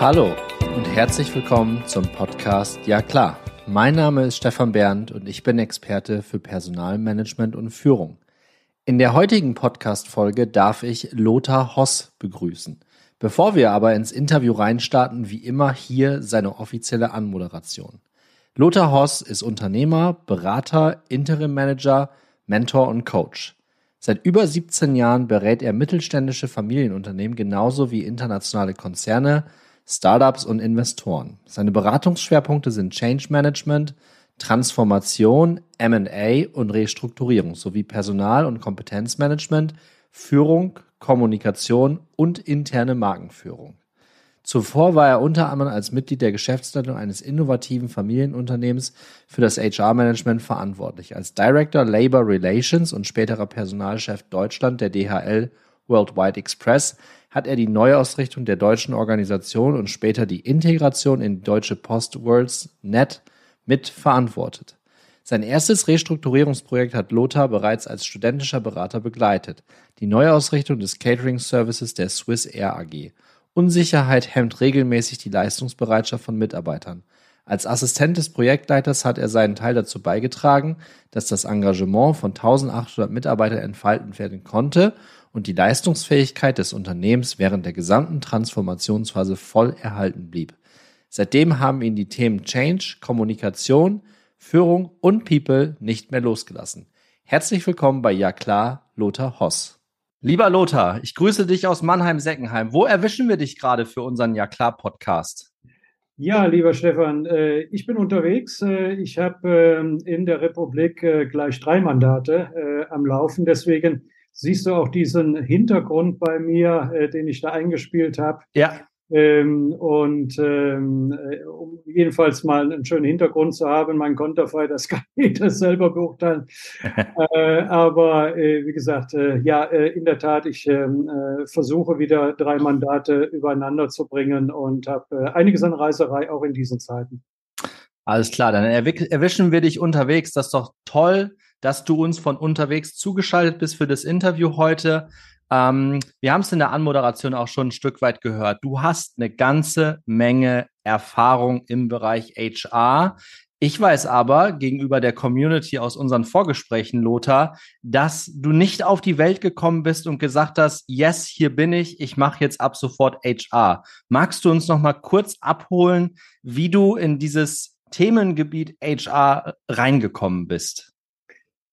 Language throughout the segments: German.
Hallo und herzlich willkommen zum Podcast Ja klar. Mein Name ist Stefan Berndt und ich bin Experte für Personalmanagement und Führung. In der heutigen Podcast-Folge darf ich Lothar Hoss begrüßen. Bevor wir aber ins Interview reinstarten, wie immer hier seine offizielle Anmoderation. Lothar Hoss ist Unternehmer, Berater, Interim Manager, Mentor und Coach. Seit über 17 Jahren berät er mittelständische Familienunternehmen genauso wie internationale Konzerne, Startups und Investoren. Seine Beratungsschwerpunkte sind Change Management, Transformation, M&A und Restrukturierung sowie Personal- und Kompetenzmanagement, Führung, Kommunikation und interne Markenführung. Zuvor war er unter anderem als Mitglied der Geschäftsleitung eines innovativen Familienunternehmens für das HR-Management verantwortlich. Als Director Labor Relations und späterer Personalchef Deutschland der DHL Worldwide Express hat er die Neuausrichtung der deutschen Organisation und später die Integration in Deutsche Post Worlds Net mit verantwortet. Sein erstes Restrukturierungsprojekt hat Lothar bereits als studentischer Berater begleitet, die Neuausrichtung des Catering Services der Swiss Air AG. Unsicherheit hemmt regelmäßig die Leistungsbereitschaft von Mitarbeitern. Als Assistent des Projektleiters hat er seinen Teil dazu beigetragen, dass das Engagement von 1800 Mitarbeitern entfalten werden konnte und die Leistungsfähigkeit des Unternehmens während der gesamten Transformationsphase voll erhalten blieb. Seitdem haben ihn die Themen Change, Kommunikation, Führung und People nicht mehr losgelassen. Herzlich willkommen bei Ja klar, Lothar Hoss. Lieber Lothar, ich grüße dich aus Mannheim-Seckenheim. Wo erwischen wir dich gerade für unseren Ja klar Podcast? Ja, lieber Stefan, äh, ich bin unterwegs. Äh, ich habe ähm, in der Republik äh, gleich drei Mandate am Laufen. Deswegen siehst du auch diesen Hintergrund bei mir, den ich da eingespielt habe. Ja. Ähm, und ähm, äh, um jedenfalls mal einen schönen Hintergrund zu haben, mein Konterfei, das kann jeder selber beurteilen. äh, aber äh, wie gesagt, äh, ja, äh, in der Tat, ich ähm, äh, versuche wieder drei Mandate übereinander zu bringen und habe einiges an Reiserei auch in diesen Zeiten. Alles klar, dann erwischen wir dich unterwegs. Das ist doch toll, dass du uns von unterwegs zugeschaltet bist für das Interview heute. Ähm, wir haben es in der Anmoderation auch schon ein Stück weit gehört. Du hast eine ganze Menge Erfahrung im Bereich HR. Ich weiß aber gegenüber der Community aus unseren Vorgesprächen, Lothar, dass du nicht auf die Welt gekommen bist und gesagt hast, yes, hier bin ich, ich mache jetzt ab sofort HR. Magst du uns noch mal kurz abholen, wie du in dieses Themengebiet HR reingekommen bist?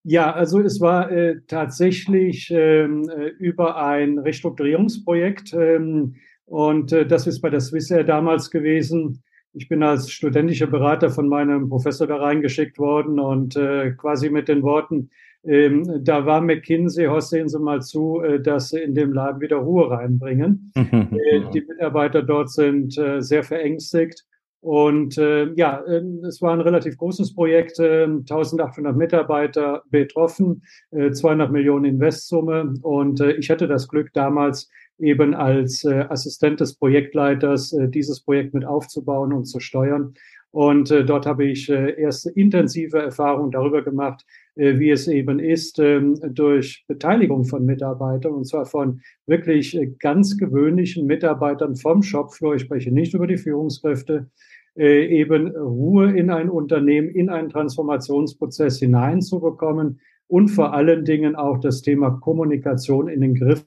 Ja, also es war äh, tatsächlich ähm, äh, über ein Restrukturierungsprojekt ähm, und äh, das ist bei der Swissair damals gewesen. Ich bin als studentischer Berater von meinem Professor da reingeschickt worden und äh, quasi mit den Worten, ähm, da war McKinsey, Horst, sehen Sie mal zu, äh, dass Sie in dem Laden wieder Ruhe reinbringen. äh, die Mitarbeiter dort sind äh, sehr verängstigt und äh, ja, äh, es war ein relativ großes Projekt, äh, 1800 Mitarbeiter betroffen, äh, 200 Millionen Investsumme. Und äh, ich hatte das Glück, damals eben als äh, Assistent des Projektleiters äh, dieses Projekt mit aufzubauen und zu steuern. Und äh, dort habe ich äh, erste intensive Erfahrungen darüber gemacht, äh, wie es eben ist, äh, durch Beteiligung von Mitarbeitern, und zwar von wirklich äh, ganz gewöhnlichen Mitarbeitern vom Shopfloor, ich spreche nicht über die Führungskräfte, äh, eben Ruhe in ein Unternehmen, in einen Transformationsprozess hineinzubekommen und vor allen Dingen auch das Thema Kommunikation in den Griff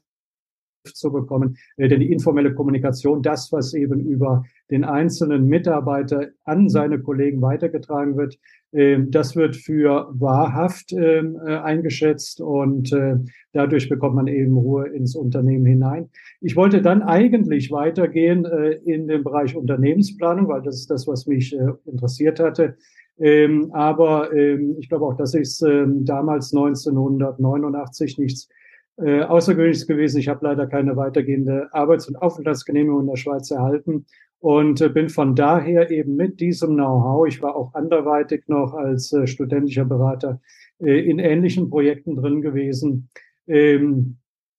zu bekommen. Äh, denn die informelle Kommunikation, das, was eben über den einzelnen Mitarbeiter an seine Kollegen weitergetragen wird, äh, das wird für wahrhaft ähm, äh, eingeschätzt und äh, dadurch bekommt man eben Ruhe ins Unternehmen hinein. Ich wollte dann eigentlich weitergehen in den Bereich Unternehmensplanung, weil das ist das, was mich interessiert hatte. Ähm, aber ähm, ich glaube auch, das ist ähm, damals 1989 nichts äh, außergewöhnliches gewesen. Ich habe leider keine weitergehende Arbeits- und Aufenthaltsgenehmigung in der Schweiz erhalten und äh, bin von daher eben mit diesem Know-how, ich war auch anderweitig noch als äh, studentischer Berater äh, in ähnlichen Projekten drin gewesen, ähm,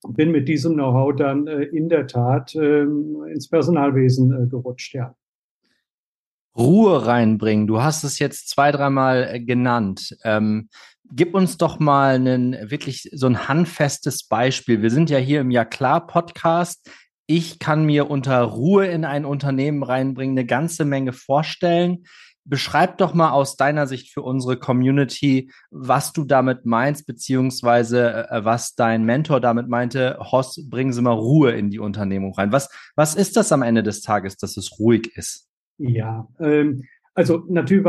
bin mit diesem Know-how dann äh, in der Tat ähm, ins Personalwesen äh, gerutscht, ja. Ruhe reinbringen. Du hast es jetzt zwei, dreimal genannt. Ähm, gib uns doch mal einen wirklich so ein handfestes Beispiel. Wir sind ja hier im Ja klar Podcast. ich kann mir unter Ruhe in ein Unternehmen reinbringen eine ganze Menge vorstellen. Beschreib doch mal aus deiner Sicht für unsere Community, was du damit meinst, beziehungsweise äh, was dein Mentor damit meinte. Hoss, bringen Sie mal Ruhe in die Unternehmung rein. Was, was ist das am Ende des Tages, dass es ruhig ist? Ja, ähm, also natürlich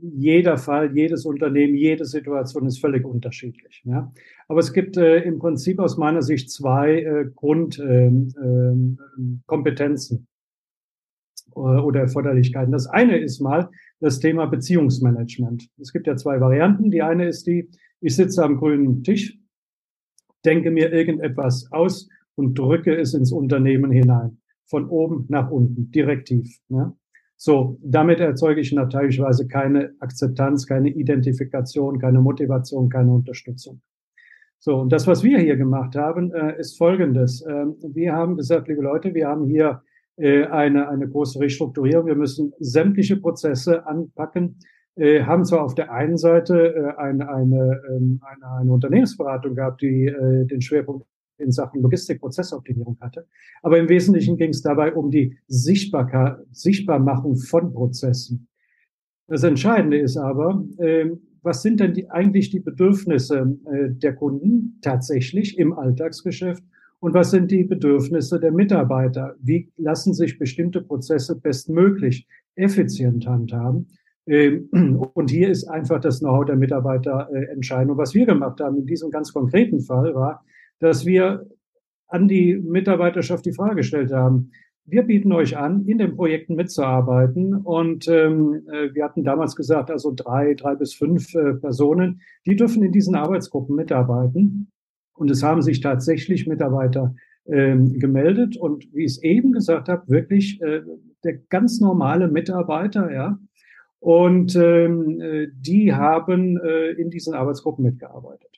jeder Fall, jedes Unternehmen, jede Situation ist völlig unterschiedlich. Ja? Aber es gibt äh, im Prinzip aus meiner Sicht zwei äh, Grundkompetenzen ähm, ähm, äh, oder Erforderlichkeiten. Das eine ist mal das Thema Beziehungsmanagement. Es gibt ja zwei Varianten. Die eine ist die, ich sitze am grünen Tisch, denke mir irgendetwas aus und drücke es ins Unternehmen hinein. Von oben nach unten, direktiv. Ja? So, damit erzeuge ich natürlichweise keine Akzeptanz, keine Identifikation, keine Motivation, keine Unterstützung. So, und das, was wir hier gemacht haben, äh, ist Folgendes. Ähm, wir haben gesagt, liebe Leute, wir haben hier äh, eine, eine große Restrukturierung. Wir müssen sämtliche Prozesse anpacken, äh, haben zwar auf der einen Seite äh, eine, eine, ähm, eine, eine Unternehmensberatung gehabt, die äh, den Schwerpunkt in Sachen Logistikprozessoptimierung hatte. Aber im Wesentlichen ging es dabei um die Sichtbarkeit, Sichtbarmachung von Prozessen. Das Entscheidende ist aber, äh, was sind denn die, eigentlich die Bedürfnisse äh, der Kunden tatsächlich im Alltagsgeschäft und was sind die Bedürfnisse der Mitarbeiter? Wie lassen sich bestimmte Prozesse bestmöglich effizient handhaben? Ähm, und hier ist einfach das Know-how der Mitarbeiter äh, entscheidend. Und was wir gemacht haben in diesem ganz konkreten Fall war, dass wir an die Mitarbeiterschaft die Frage gestellt haben, wir bieten euch an, in den Projekten mitzuarbeiten. Und ähm, äh, wir hatten damals gesagt, also drei, drei bis fünf äh, Personen, die dürfen in diesen Arbeitsgruppen mitarbeiten. Und es haben sich tatsächlich Mitarbeiter ähm, gemeldet. Und wie ich es eben gesagt habe, wirklich äh, der ganz normale Mitarbeiter, ja. Und ähm, äh, die haben äh, in diesen Arbeitsgruppen mitgearbeitet.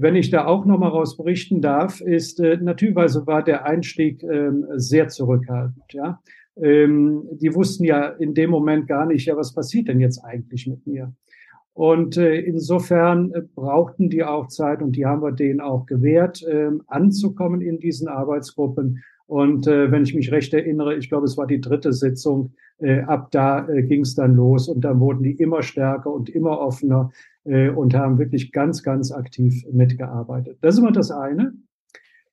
Wenn ich da auch nochmal raus berichten darf, ist äh, natürlich war der Einstieg ähm, sehr zurückhaltend. Ja, ähm, die wussten ja in dem Moment gar nicht, ja, was passiert denn jetzt eigentlich mit mir? Und äh, insofern äh, brauchten die auch Zeit und die haben wir denen auch gewährt, äh, anzukommen in diesen Arbeitsgruppen. Und äh, wenn ich mich recht erinnere, ich glaube, es war die dritte Sitzung, äh, ab da äh, ging es dann los und dann wurden die immer stärker und immer offener äh, und haben wirklich ganz, ganz aktiv mitgearbeitet. Das ist immer das eine.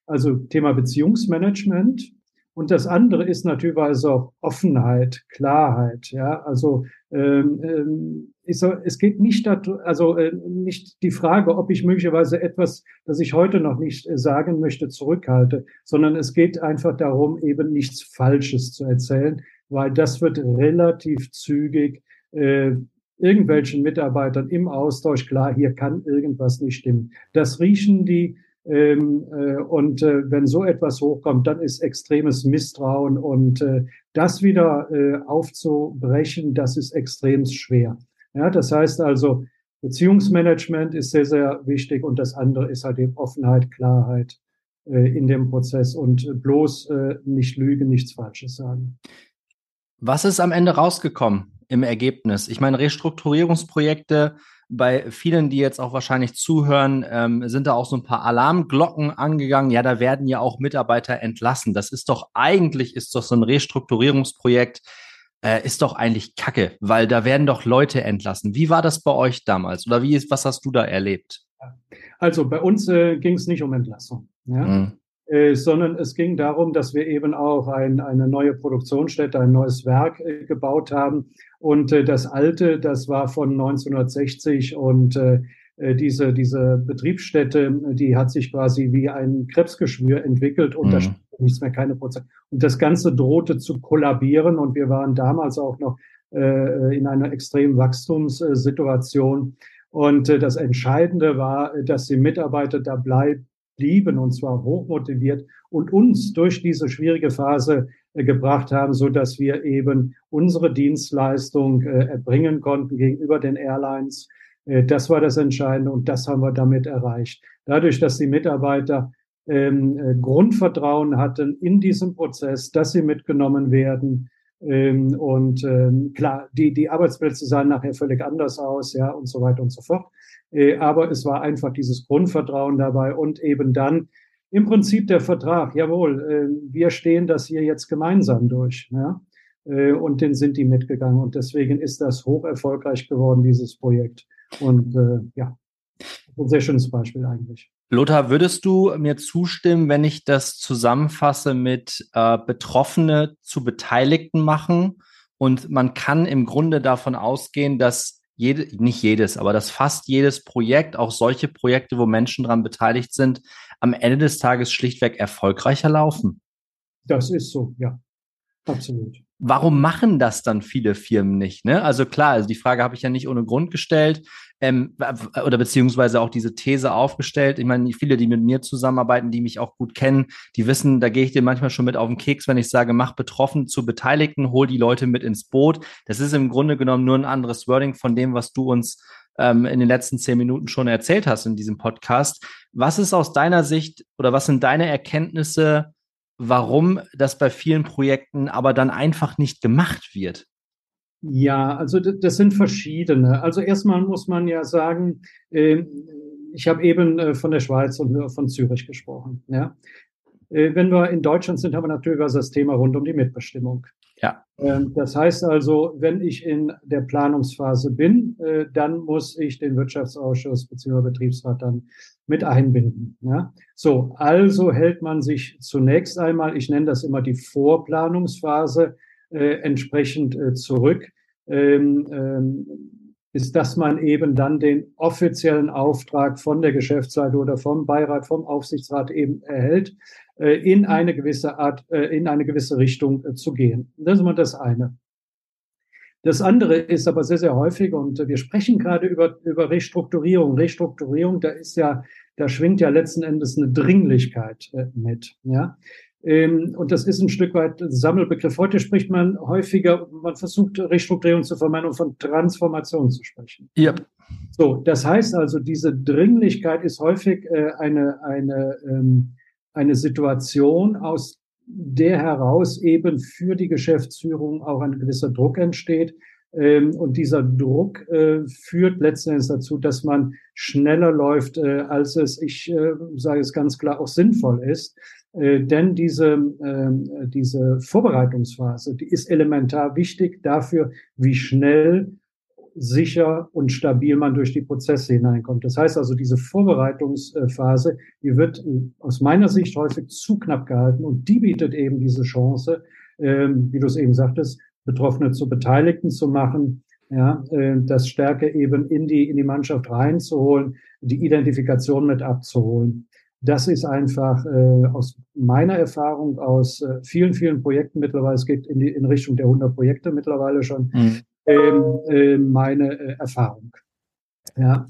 Also Thema Beziehungsmanagement. Und das andere ist natürlich auch Offenheit, Klarheit. Ja, also ähm, ähm, ist so, es geht nicht dazu, also äh, nicht die Frage, ob ich möglicherweise etwas, das ich heute noch nicht äh, sagen möchte, zurückhalte, sondern es geht einfach darum, eben nichts Falsches zu erzählen, weil das wird relativ zügig äh, irgendwelchen Mitarbeitern im Austausch klar, hier kann irgendwas nicht stimmen. Das riechen die. Ähm, äh, und äh, wenn so etwas hochkommt, dann ist extremes Misstrauen und äh, das wieder äh, aufzubrechen, das ist extrem schwer. Ja, das heißt also, Beziehungsmanagement ist sehr, sehr wichtig und das andere ist halt eben Offenheit, Klarheit äh, in dem Prozess und bloß äh, nicht lügen, nichts Falsches sagen. Was ist am Ende rausgekommen? Im Ergebnis. Ich meine, Restrukturierungsprojekte bei vielen, die jetzt auch wahrscheinlich zuhören, ähm, sind da auch so ein paar Alarmglocken angegangen. Ja, da werden ja auch Mitarbeiter entlassen. Das ist doch eigentlich, ist doch so ein Restrukturierungsprojekt, äh, ist doch eigentlich Kacke, weil da werden doch Leute entlassen. Wie war das bei euch damals? Oder wie ist, was hast du da erlebt? Also bei uns äh, ging es nicht um Entlassung. Ja? Mhm. Äh, sondern es ging darum, dass wir eben auch ein, eine neue Produktionsstätte, ein neues Werk äh, gebaut haben. Und äh, das alte, das war von 1960 und äh, äh, diese, diese Betriebsstätte, die hat sich quasi wie ein Krebsgeschwür entwickelt und mhm. da nichts mehr, keine Prozent. Und das Ganze drohte zu kollabieren und wir waren damals auch noch äh, in einer extremen Wachstumssituation. Und äh, das Entscheidende war, dass die Mitarbeiter da bleiben blieben und zwar hochmotiviert und uns durch diese schwierige Phase äh, gebracht haben, so dass wir eben unsere Dienstleistung äh, erbringen konnten gegenüber den Airlines. Äh, das war das Entscheidende und das haben wir damit erreicht. Dadurch, dass die Mitarbeiter ähm, äh, Grundvertrauen hatten in diesem Prozess, dass sie mitgenommen werden, ähm, und ähm, klar, die, die Arbeitsplätze sahen nachher völlig anders aus, ja, und so weiter und so fort. Äh, aber es war einfach dieses Grundvertrauen dabei und eben dann im Prinzip der Vertrag, jawohl, äh, wir stehen das hier jetzt gemeinsam durch. Ja? Äh, und den sind die mitgegangen. Und deswegen ist das hoch erfolgreich geworden, dieses Projekt. Und äh, ja, ein sehr schönes Beispiel eigentlich. Lothar, würdest du mir zustimmen, wenn ich das zusammenfasse mit äh, Betroffene zu Beteiligten machen? Und man kann im Grunde davon ausgehen, dass jede, nicht jedes, aber dass fast jedes Projekt, auch solche Projekte, wo Menschen daran beteiligt sind, am Ende des Tages schlichtweg erfolgreicher laufen. Das ist so, ja. Absolut. Warum machen das dann viele Firmen nicht? Ne? Also klar, also die Frage habe ich ja nicht ohne Grund gestellt ähm, oder beziehungsweise auch diese These aufgestellt. Ich meine, viele, die mit mir zusammenarbeiten, die mich auch gut kennen, die wissen, da gehe ich dir manchmal schon mit auf den Keks, wenn ich sage, mach betroffen zu Beteiligten, hol die Leute mit ins Boot. Das ist im Grunde genommen nur ein anderes Wording von dem, was du uns ähm, in den letzten zehn Minuten schon erzählt hast in diesem Podcast. Was ist aus deiner Sicht oder was sind deine Erkenntnisse? warum das bei vielen Projekten aber dann einfach nicht gemacht wird. Ja, also das sind verschiedene. Also erstmal muss man ja sagen, ähm, ich habe eben äh, von der Schweiz und von Zürich gesprochen. Ja. Äh, wenn wir in Deutschland sind, haben wir natürlich das Thema rund um die Mitbestimmung. Ja. Ähm, das heißt also, wenn ich in der Planungsphase bin, äh, dann muss ich den Wirtschaftsausschuss bzw. Betriebsrat dann mit einbinden. Ja? So, also hält man sich zunächst einmal, ich nenne das immer die Vorplanungsphase, äh, entsprechend äh, zurück, ähm, ähm, ist, dass man eben dann den offiziellen Auftrag von der Geschäftsleitung oder vom Beirat, vom Aufsichtsrat eben erhält, äh, in eine gewisse Art, äh, in eine gewisse Richtung äh, zu gehen. Das ist immer das eine. Das andere ist aber sehr, sehr häufig und wir sprechen gerade über, über Restrukturierung. Restrukturierung, da ist ja, da schwingt ja letzten Endes eine Dringlichkeit äh, mit, ja. Ähm, und das ist ein Stück weit Sammelbegriff. Heute spricht man häufiger, man versucht Restrukturierung zu vermeiden, um von Transformation zu sprechen. Ja. So, das heißt also, diese Dringlichkeit ist häufig äh, eine, eine, ähm, eine Situation, aus der heraus eben für die Geschäftsführung auch ein gewisser Druck entsteht. Ähm, und dieser Druck äh, führt letztendlich dazu, dass man schneller läuft, äh, als es, ich sage es ganz klar, auch sinnvoll ist. Denn diese, ähm, diese Vorbereitungsphase, die ist elementar wichtig dafür, wie schnell sicher und stabil man durch die Prozesse hineinkommt. Das heißt also, diese Vorbereitungsphase, die wird aus meiner Sicht häufig zu knapp gehalten und die bietet eben diese Chance, ähm, wie du es eben sagtest, Betroffene zu Beteiligten zu machen, ja, äh, das Stärke eben in die, in die Mannschaft reinzuholen, die Identifikation mit abzuholen. Das ist einfach äh, aus meiner Erfahrung aus äh, vielen, vielen Projekten mittlerweile, es geht in, die, in Richtung der 100 Projekte mittlerweile schon, mhm ähm, äh, meine äh, Erfahrung. Ja.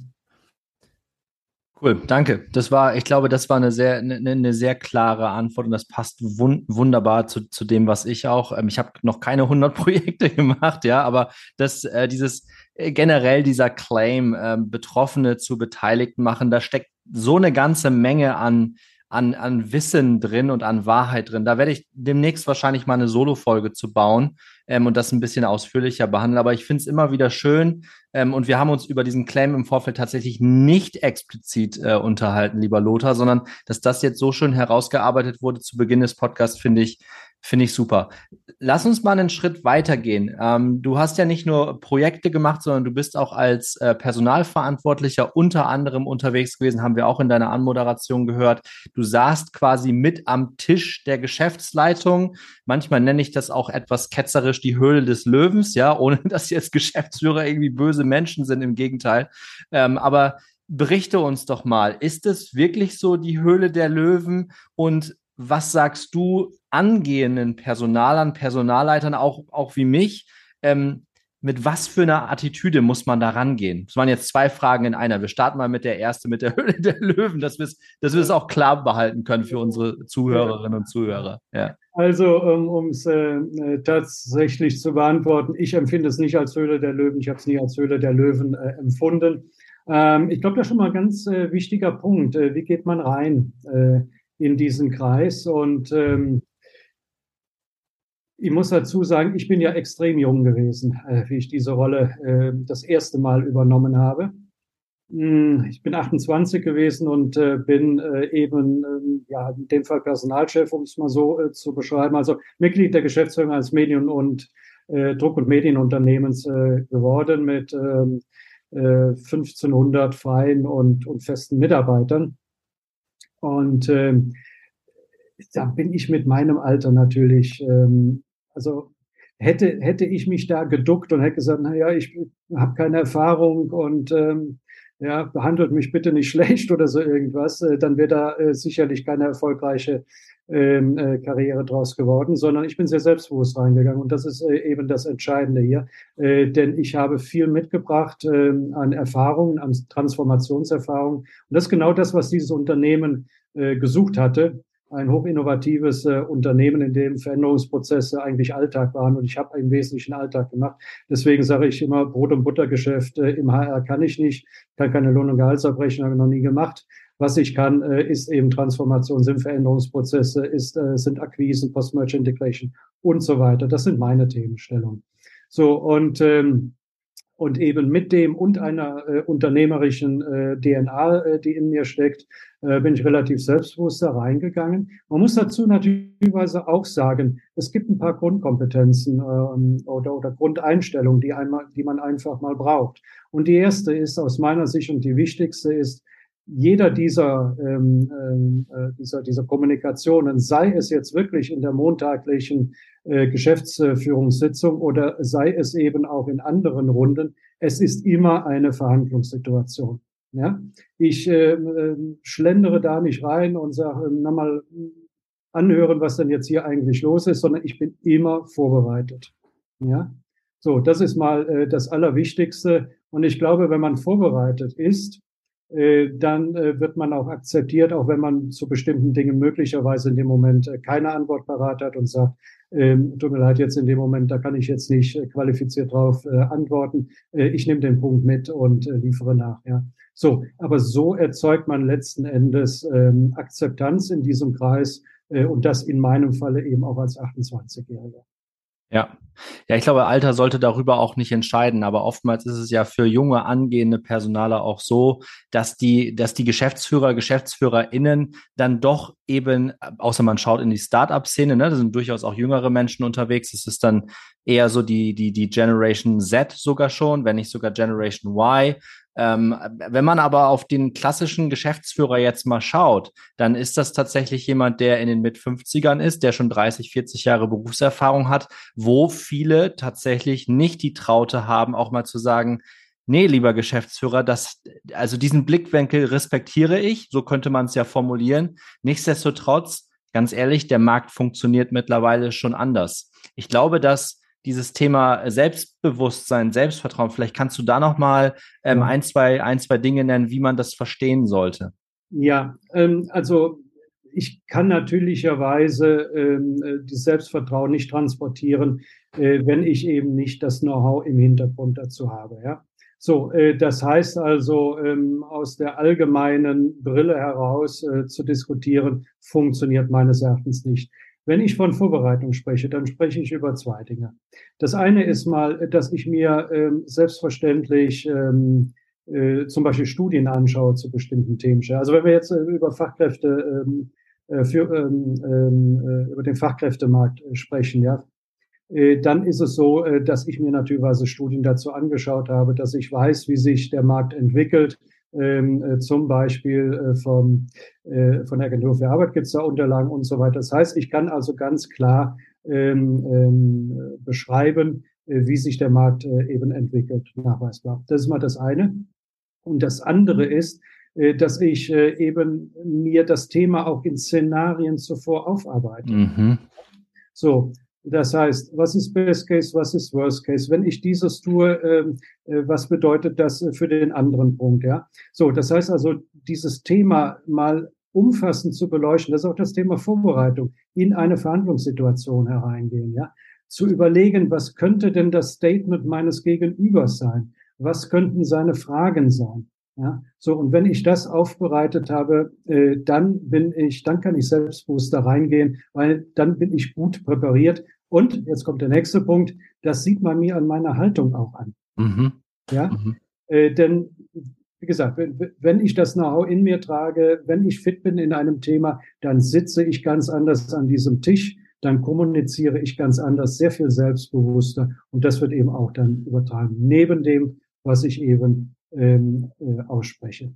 Cool, danke. Das war, ich glaube, das war eine sehr, eine, eine sehr klare Antwort und das passt wun wunderbar zu, zu dem, was ich auch. Ähm, ich habe noch keine 100 Projekte gemacht, ja, aber das, äh, dieses äh, generell dieser Claim, äh, Betroffene zu Beteiligten machen, da steckt so eine ganze Menge an an, an Wissen drin und an Wahrheit drin. Da werde ich demnächst wahrscheinlich mal eine Solo-Folge zu bauen, ähm, und das ein bisschen ausführlicher behandeln. Aber ich finde es immer wieder schön. Ähm, und wir haben uns über diesen Claim im Vorfeld tatsächlich nicht explizit äh, unterhalten, lieber Lothar, sondern dass das jetzt so schön herausgearbeitet wurde zu Beginn des Podcasts, finde ich, Finde ich super. Lass uns mal einen Schritt weitergehen. Ähm, du hast ja nicht nur Projekte gemacht, sondern du bist auch als äh, Personalverantwortlicher unter anderem unterwegs gewesen, haben wir auch in deiner Anmoderation gehört. Du saßt quasi mit am Tisch der Geschäftsleitung. Manchmal nenne ich das auch etwas ketzerisch die Höhle des Löwens, ja, ohne dass jetzt Geschäftsführer irgendwie böse Menschen sind, im Gegenteil. Ähm, aber berichte uns doch mal, ist es wirklich so die Höhle der Löwen und was sagst du angehenden Personalern, Personalleitern, auch, auch wie mich? Ähm, mit was für einer Attitüde muss man da rangehen? Das waren jetzt zwei Fragen in einer. Wir starten mal mit der ersten, mit der Höhle der Löwen, dass wir es dass auch klar behalten können für unsere Zuhörerinnen und Zuhörer. Ja. Also, um es äh, tatsächlich zu beantworten, ich empfinde es nicht als Höhle der Löwen, ich habe es nie als Höhle der Löwen äh, empfunden. Ähm, ich glaube, das ist schon mal ein ganz äh, wichtiger Punkt. Äh, wie geht man rein? Äh, in diesen Kreis. Und ähm, ich muss dazu sagen, ich bin ja extrem jung gewesen, äh, wie ich diese Rolle äh, das erste Mal übernommen habe. Hm, ich bin 28 gewesen und äh, bin äh, eben, äh, ja, in dem Fall Personalchef, um es mal so äh, zu beschreiben, also Mitglied der Geschäftsführung eines Medien- und äh, Druck- und Medienunternehmens äh, geworden mit ähm, äh, 1500 freien und, und festen Mitarbeitern. Und ähm, da bin ich mit meinem Alter natürlich, ähm, also hätte, hätte ich mich da geduckt und hätte gesagt, na ja, ich habe keine Erfahrung und ähm, ja, behandelt mich bitte nicht schlecht oder so irgendwas, äh, dann wäre da äh, sicherlich keine erfolgreiche ähm, äh, Karriere draus geworden, sondern ich bin sehr selbstbewusst reingegangen und das ist äh, eben das Entscheidende hier, äh, denn ich habe viel mitgebracht äh, an Erfahrungen, an Transformationserfahrungen. Und das ist genau das, was dieses Unternehmen äh, gesucht hatte ein hochinnovatives äh, Unternehmen, in dem Veränderungsprozesse eigentlich Alltag waren. Und ich habe im Wesentlichen Alltag gemacht. Deswegen sage ich immer, Brot- und Buttergeschäft äh, im HR kann ich nicht, kann keine Lohn- und Gehaltsabrechnung, habe ich noch nie gemacht. Was ich kann, äh, ist eben Transformation, sind Veränderungsprozesse, ist, äh, sind Akquisen, Post-Merge Integration und so weiter. Das sind meine Themenstellungen. So, und ähm, und eben mit dem und einer äh, unternehmerischen äh, DNA, äh, die in mir steckt, äh, bin ich relativ selbstbewusst da reingegangen. Man muss dazu natürlich auch sagen, es gibt ein paar Grundkompetenzen ähm, oder, oder Grundeinstellungen, die, einmal, die man einfach mal braucht. Und die erste ist aus meiner Sicht und die wichtigste ist, jeder dieser, ähm, ähm, äh, dieser, dieser Kommunikationen, sei es jetzt wirklich in der montaglichen äh, Geschäftsführungssitzung oder sei es eben auch in anderen Runden, es ist immer eine Verhandlungssituation. Ja? Ich äh, äh, schlendere da nicht rein und sage, na mal anhören, was denn jetzt hier eigentlich los ist, sondern ich bin immer vorbereitet. Ja? So, das ist mal äh, das Allerwichtigste. Und ich glaube, wenn man vorbereitet ist, äh, dann äh, wird man auch akzeptiert, auch wenn man zu bestimmten Dingen möglicherweise in dem Moment äh, keine Antwort parat hat und sagt, ähm, tut mir leid, jetzt in dem Moment, da kann ich jetzt nicht qualifiziert drauf antworten. ich nehme den Punkt mit und liefere nach. Ja. So, aber so erzeugt man letzten Endes ähm, Akzeptanz in diesem Kreis und das in meinem Falle eben auch als 28-Jähriger. Ja. Ja, ich glaube, Alter sollte darüber auch nicht entscheiden, aber oftmals ist es ja für junge angehende Personaler auch so, dass die, dass die Geschäftsführer, GeschäftsführerInnen dann doch eben, außer man schaut in die Startup-Szene, ne, da sind durchaus auch jüngere Menschen unterwegs. Es ist dann eher so die, die, die Generation Z sogar schon, wenn nicht sogar Generation Y, ähm, wenn man aber auf den klassischen Geschäftsführer jetzt mal schaut, dann ist das tatsächlich jemand, der in den Mit-50ern ist, der schon 30, 40 Jahre Berufserfahrung hat, wo viele tatsächlich nicht die Traute haben, auch mal zu sagen, nee, lieber Geschäftsführer, das, also diesen Blickwinkel respektiere ich, so könnte man es ja formulieren. Nichtsdestotrotz, ganz ehrlich, der Markt funktioniert mittlerweile schon anders. Ich glaube, dass dieses Thema Selbstbewusstsein, Selbstvertrauen. Vielleicht kannst du da noch mal ähm, ein, zwei, ein, zwei Dinge nennen, wie man das verstehen sollte. Ja, ähm, also ich kann natürlicherweise ähm, äh, das Selbstvertrauen nicht transportieren, äh, wenn ich eben nicht das Know-how im Hintergrund dazu habe. Ja, so, äh, das heißt also ähm, aus der allgemeinen Brille heraus äh, zu diskutieren, funktioniert meines Erachtens nicht. Wenn ich von Vorbereitung spreche, dann spreche ich über zwei Dinge. Das eine ist mal, dass ich mir ähm, selbstverständlich ähm, äh, zum Beispiel Studien anschaue zu bestimmten Themen. Also wenn wir jetzt äh, über Fachkräfte ähm, äh, für, ähm, ähm, äh, über den Fachkräftemarkt äh, sprechen, ja, äh, dann ist es so, dass ich mir natürlich Studien dazu angeschaut habe, dass ich weiß, wie sich der Markt entwickelt, ähm, äh, zum Beispiel äh, vom, äh, von der Agentur für Arbeit gibt es da Unterlagen und so weiter. Das heißt, ich kann also ganz klar ähm, ähm, beschreiben, äh, wie sich der Markt äh, eben entwickelt, nachweisbar. Das ist mal das eine. Und das andere ist, äh, dass ich eben mir das Thema auch in Szenarien zuvor aufarbeite. Mhm. So, das heißt, was ist Best Case, was ist Worst Case? Wenn ich dieses tue, ähm, äh, was bedeutet das für den anderen Punkt? Ja, so. Das heißt also, dieses Thema mal umfassend zu beleuchten, das ist auch das Thema Vorbereitung, in eine Verhandlungssituation hereingehen. Ja, zu überlegen, was könnte denn das Statement meines Gegenübers sein? Was könnten seine Fragen sein? Ja, so und wenn ich das aufbereitet habe, äh, dann bin ich, dann kann ich selbstbewusst da reingehen, weil dann bin ich gut präpariert und jetzt kommt der nächste Punkt, das sieht man mir an meiner Haltung auch an. Mhm. Ja, mhm. Äh, denn wie gesagt, wenn, wenn ich das Know-how in mir trage, wenn ich fit bin in einem Thema, dann sitze ich ganz anders an diesem Tisch, dann kommuniziere ich ganz anders, sehr viel selbstbewusster und das wird eben auch dann übertragen, neben dem, was ich eben ähm, äh, ausspreche.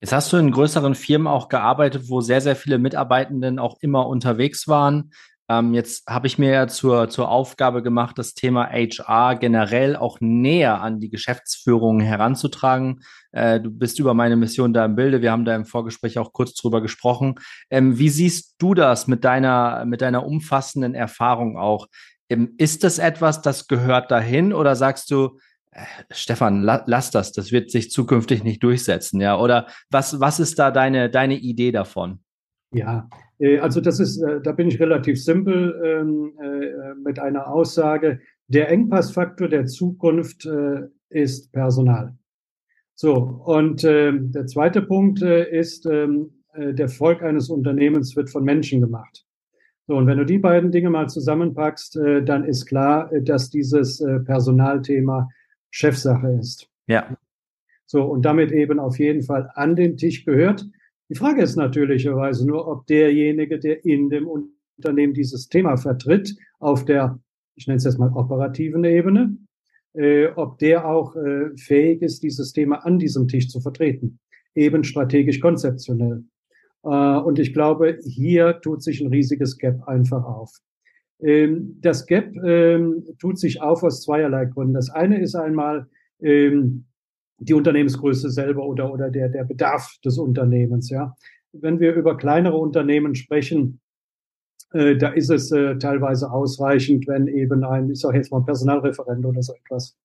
Jetzt hast du in größeren Firmen auch gearbeitet, wo sehr, sehr viele Mitarbeitenden auch immer unterwegs waren. Ähm, jetzt habe ich mir ja zur, zur Aufgabe gemacht, das Thema HR generell auch näher an die Geschäftsführung heranzutragen. Äh, du bist über meine Mission da im Bilde. Wir haben da im Vorgespräch auch kurz drüber gesprochen. Ähm, wie siehst du das mit deiner, mit deiner umfassenden Erfahrung auch? Ähm, ist das etwas, das gehört dahin oder sagst du, äh, Stefan, la, lass das, das wird sich zukünftig nicht durchsetzen, ja? Oder was, was ist da deine, deine Idee davon? Ja, äh, also das ist, äh, da bin ich relativ simpel ähm, äh, mit einer Aussage. Der Engpassfaktor der Zukunft ist Personal. So, und ähm, der zweite Punkt ist, ähm, der Erfolg eines Unternehmens wird von Menschen gemacht. So, und wenn du die beiden Dinge mal zusammenpackst, dann ist klar, dass dieses Personalthema Chefsache ist. Ja. So, und damit eben auf jeden Fall an den Tisch gehört. Die Frage ist natürlicherweise nur, ob derjenige, der in dem Unternehmen dieses Thema vertritt, auf der, ich nenne es jetzt mal operativen Ebene, äh, ob der auch äh, fähig ist, dieses Thema an diesem Tisch zu vertreten, eben strategisch konzeptionell. Äh, und ich glaube, hier tut sich ein riesiges Gap einfach auf. Ähm, das Gap ähm, tut sich auf aus zweierlei Gründen. Das eine ist einmal, ähm, die Unternehmensgröße selber oder, oder der, der Bedarf des Unternehmens. Ja. Wenn wir über kleinere Unternehmen sprechen, äh, da ist es äh, teilweise ausreichend, wenn eben ein, ich sage jetzt mal Personalreferent oder so etwas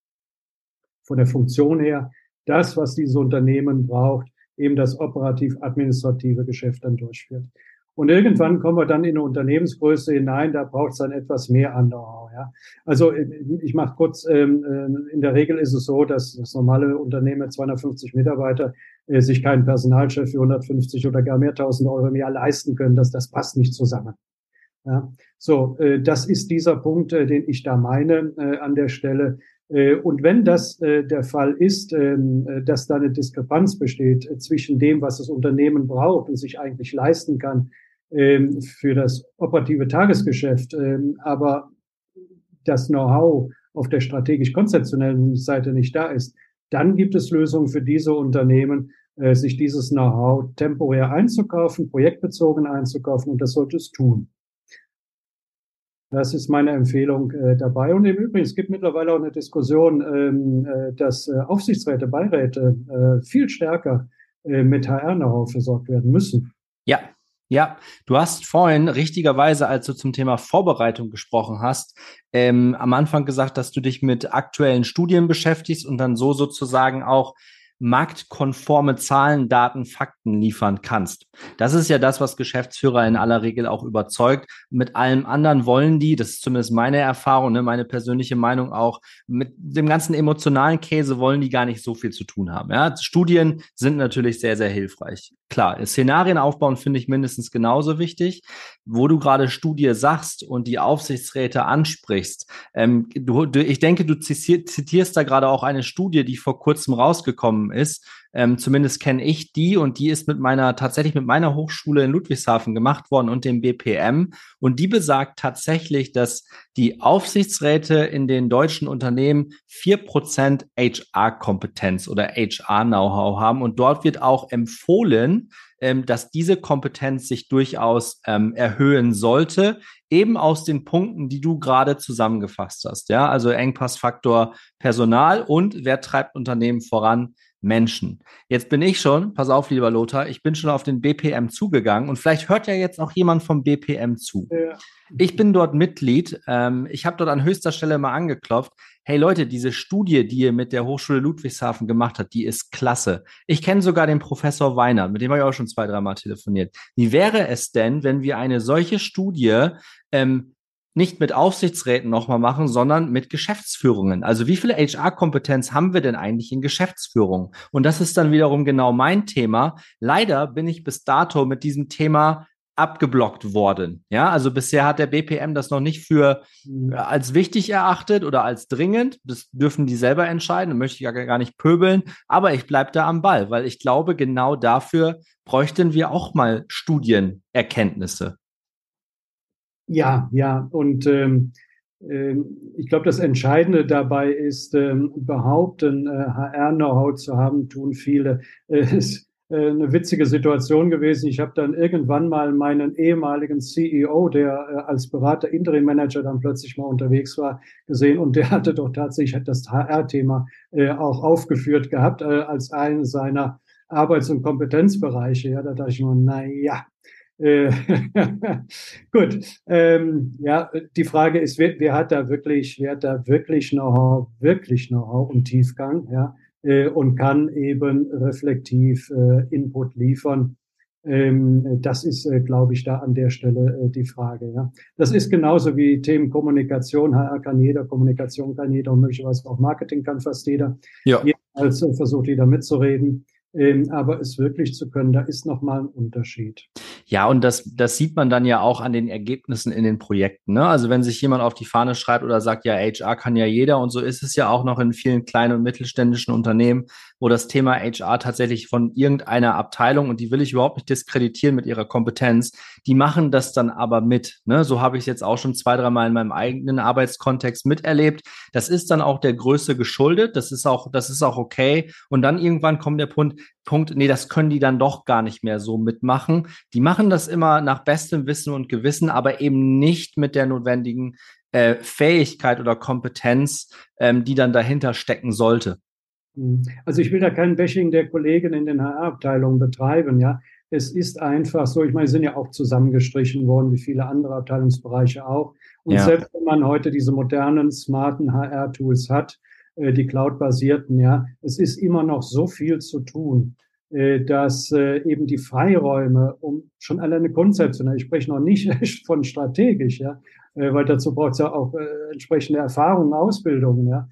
von der Funktion her, das, was dieses Unternehmen braucht, eben das operativ-administrative Geschäft dann durchführt. Und irgendwann kommen wir dann in eine Unternehmensgröße hinein, da braucht es dann etwas mehr an Know-how. Ja. Also äh, ich mache kurz, ähm, äh, in der Regel ist es so, dass das normale Unternehmen mit 250 Mitarbeiter äh, sich keinen Personalchef für 150 oder gar mehr tausend Euro im Jahr leisten können. Das, das passt nicht zusammen. Ja. So, das ist dieser Punkt, den ich da meine an der Stelle. Und wenn das der Fall ist, ähm, äh, dass da eine Diskrepanz besteht zwischen dem, was das Unternehmen braucht und sich eigentlich leisten kann, ähm, für das operative Tagesgeschäft, aber das Know-how auf der strategisch-konzeptionellen Seite nicht da ist, dann gibt es Lösungen für diese Unternehmen, äh, sich dieses Know-how temporär einzukaufen, projektbezogen einzukaufen und das sollte es tun. Das ist meine Empfehlung äh, dabei. Und im Übrigen, es gibt mittlerweile auch eine Diskussion, ähm, äh, dass äh, Aufsichtsräte, Beiräte äh, viel stärker äh, mit HR-Know-how versorgt werden müssen. Ja, ja, du hast vorhin richtigerweise, als du zum Thema Vorbereitung gesprochen hast, ähm, am Anfang gesagt, dass du dich mit aktuellen Studien beschäftigst und dann so sozusagen auch marktkonforme Zahlen, Daten, Fakten liefern kannst. Das ist ja das, was Geschäftsführer in aller Regel auch überzeugt. Mit allem anderen wollen die, das ist zumindest meine Erfahrung, ne, meine persönliche Meinung auch, mit dem ganzen emotionalen Käse wollen die gar nicht so viel zu tun haben. Ja? Studien sind natürlich sehr, sehr hilfreich. Klar, Szenarien aufbauen finde ich mindestens genauso wichtig. Wo du gerade Studie sagst und die Aufsichtsräte ansprichst, ähm, du, du, ich denke, du zitierst da gerade auch eine Studie, die vor kurzem rausgekommen gekommen ist. Ähm, zumindest kenne ich die und die ist mit meiner, tatsächlich mit meiner Hochschule in Ludwigshafen gemacht worden und dem BPM. Und die besagt tatsächlich, dass die Aufsichtsräte in den deutschen Unternehmen vier Prozent HR-Kompetenz oder HR-Know-how haben. Und dort wird auch empfohlen, ähm, dass diese Kompetenz sich durchaus ähm, erhöhen sollte, eben aus den Punkten, die du gerade zusammengefasst hast. Ja, also Engpassfaktor Personal und wer treibt Unternehmen voran? Menschen. Jetzt bin ich schon, pass auf, lieber Lothar, ich bin schon auf den BPM zugegangen und vielleicht hört ja jetzt auch jemand vom BPM zu. Ja. Ich bin dort Mitglied. Ähm, ich habe dort an höchster Stelle mal angeklopft. Hey Leute, diese Studie, die ihr mit der Hochschule Ludwigshafen gemacht habt, die ist klasse. Ich kenne sogar den Professor Weiner, mit dem habe ich auch schon zwei, dreimal telefoniert. Wie wäre es denn, wenn wir eine solche Studie ähm, nicht mit Aufsichtsräten nochmal machen, sondern mit Geschäftsführungen. Also wie viel HR-Kompetenz haben wir denn eigentlich in Geschäftsführung? Und das ist dann wiederum genau mein Thema. Leider bin ich bis dato mit diesem Thema abgeblockt worden. Ja, also bisher hat der BPM das noch nicht für mhm. äh, als wichtig erachtet oder als dringend. Das dürfen die selber entscheiden. Da möchte ich ja gar nicht pöbeln. Aber ich bleibe da am Ball, weil ich glaube, genau dafür bräuchten wir auch mal Studienerkenntnisse. Ja, ja. Und ähm, äh, ich glaube, das Entscheidende dabei ist, ähm, behaupten, äh, HR-Know-how zu haben, tun viele. Äh, äh, eine witzige Situation gewesen. Ich habe dann irgendwann mal meinen ehemaligen CEO, der äh, als Berater Interim Manager dann plötzlich mal unterwegs war, gesehen und der hatte doch tatsächlich das HR-Thema äh, auch aufgeführt gehabt als einen seiner Arbeits- und Kompetenzbereiche. Ja, da dachte ich nur, na ja. Äh, gut, ähm, ja, die Frage ist, wer, wer hat da wirklich, wer hat da wirklich Know-how, wirklich Know-how und Tiefgang, ja? äh, und kann eben reflektiv äh, Input liefern. Ähm, das ist, äh, glaube ich, da an der Stelle äh, die Frage. Ja. Das ist genauso wie Themen Kommunikation. HR kann jeder, Kommunikation kann jeder und möglicherweise auch Marketing kann fast jeder. Ja. Jedenfalls äh, versucht jeder mitzureden. Ähm, aber es wirklich zu können, da ist nochmal ein Unterschied. Ja, und das, das sieht man dann ja auch an den Ergebnissen in den Projekten. Ne? Also wenn sich jemand auf die Fahne schreibt oder sagt, ja, HR kann ja jeder und so ist es ja auch noch in vielen kleinen und mittelständischen Unternehmen, wo das Thema HR tatsächlich von irgendeiner Abteilung, und die will ich überhaupt nicht diskreditieren mit ihrer Kompetenz, die machen das dann aber mit. Ne? So habe ich es jetzt auch schon zwei, dreimal in meinem eigenen Arbeitskontext miterlebt. Das ist dann auch der Größe geschuldet. Das ist auch, das ist auch okay. Und dann irgendwann kommt der Punkt, Punkt, nee, das können die dann doch gar nicht mehr so mitmachen. Die machen das immer nach bestem Wissen und Gewissen, aber eben nicht mit der notwendigen äh, Fähigkeit oder Kompetenz, ähm, die dann dahinter stecken sollte. Hm. Also ich will da kein Bashing der Kollegen in den HR-Abteilungen betreiben, ja. Es ist einfach so, ich meine, sie sind ja auch zusammengestrichen worden, wie viele andere Abteilungsbereiche auch. Und ja. selbst wenn man heute diese modernen, smarten HR-Tools hat, äh, die Cloud-basierten, ja, es ist immer noch so viel zu tun, äh, dass äh, eben die Freiräume, um schon alleine konzeptionell, ich spreche noch nicht von strategisch, ja, weil dazu braucht es ja auch entsprechende Erfahrungen, Ausbildungen, ja,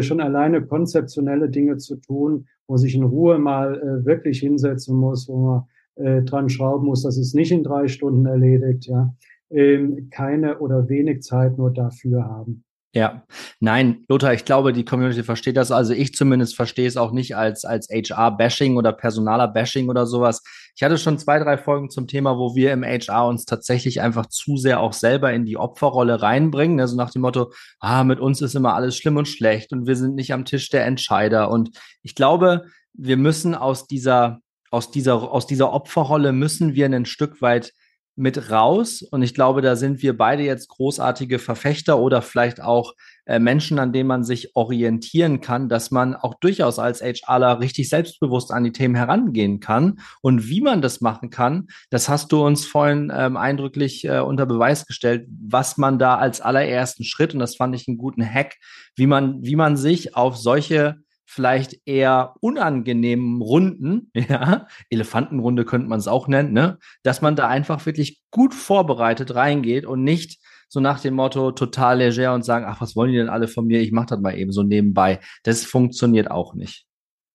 schon alleine konzeptionelle Dinge zu tun, wo sich in Ruhe mal wirklich hinsetzen muss, wo man dran schrauben muss, dass es nicht in drei Stunden erledigt, ja, ähm, keine oder wenig Zeit nur dafür haben. Ja, nein, Lothar, ich glaube, die Community versteht das. Also ich zumindest verstehe es auch nicht als, als HR-Bashing oder Personaler-Bashing oder sowas. Ich hatte schon zwei, drei Folgen zum Thema, wo wir im HR uns tatsächlich einfach zu sehr auch selber in die Opferrolle reinbringen. Also nach dem Motto, ah, mit uns ist immer alles schlimm und schlecht und wir sind nicht am Tisch der Entscheider. Und ich glaube, wir müssen aus dieser, aus dieser, aus dieser Opferrolle müssen wir ein Stück weit mit raus. Und ich glaube, da sind wir beide jetzt großartige Verfechter oder vielleicht auch äh, Menschen, an denen man sich orientieren kann, dass man auch durchaus als HRler richtig selbstbewusst an die Themen herangehen kann. Und wie man das machen kann, das hast du uns vorhin ähm, eindrücklich äh, unter Beweis gestellt, was man da als allerersten Schritt, und das fand ich einen guten Hack, wie man, wie man sich auf solche vielleicht eher unangenehmen Runden, ja, Elefantenrunde könnte man es auch nennen, ne, dass man da einfach wirklich gut vorbereitet reingeht und nicht so nach dem Motto total leger und sagen, ach, was wollen die denn alle von mir? Ich mache das mal eben so nebenbei. Das funktioniert auch nicht.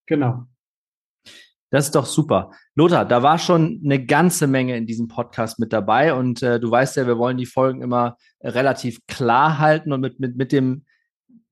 Genau. Das ist doch super. Lothar, da war schon eine ganze Menge in diesem Podcast mit dabei und äh, du weißt ja, wir wollen die Folgen immer relativ klar halten und mit, mit, mit dem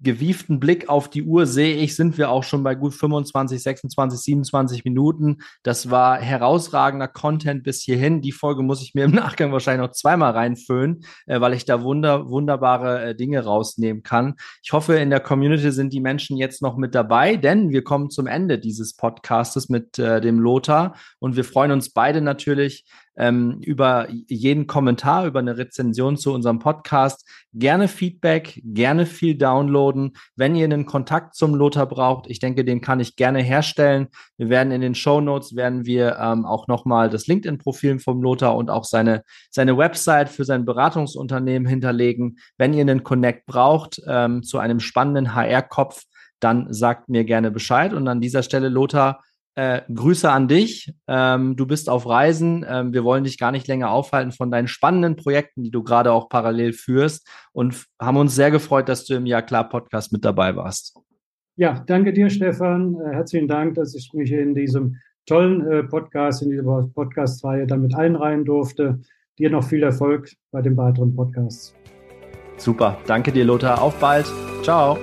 gewieften Blick auf die Uhr sehe ich, sind wir auch schon bei gut 25, 26, 27 Minuten. Das war herausragender Content bis hierhin. Die Folge muss ich mir im Nachgang wahrscheinlich noch zweimal reinfüllen, äh, weil ich da wunder, wunderbare äh, Dinge rausnehmen kann. Ich hoffe, in der Community sind die Menschen jetzt noch mit dabei, denn wir kommen zum Ende dieses Podcastes mit äh, dem Lothar und wir freuen uns beide natürlich, ähm, über jeden Kommentar, über eine Rezension zu unserem Podcast. Gerne Feedback, gerne viel downloaden. Wenn ihr einen Kontakt zum Lothar braucht, ich denke, den kann ich gerne herstellen. Wir werden in den Show Notes werden wir ähm, auch nochmal das LinkedIn-Profil vom Lothar und auch seine, seine Website für sein Beratungsunternehmen hinterlegen. Wenn ihr einen Connect braucht ähm, zu einem spannenden HR-Kopf, dann sagt mir gerne Bescheid. Und an dieser Stelle, Lothar, äh, Grüße an dich. Ähm, du bist auf Reisen. Ähm, wir wollen dich gar nicht länger aufhalten von deinen spannenden Projekten, die du gerade auch parallel führst und haben uns sehr gefreut, dass du im Ja klar Podcast mit dabei warst. Ja, danke dir, Stefan. Äh, herzlichen Dank, dass ich mich in diesem tollen äh, Podcast, in dieser Podcast-Reihe damit einreihen durfte. dir noch viel Erfolg bei den weiteren Podcasts. Super, danke dir, Lothar. Auf bald. Ciao.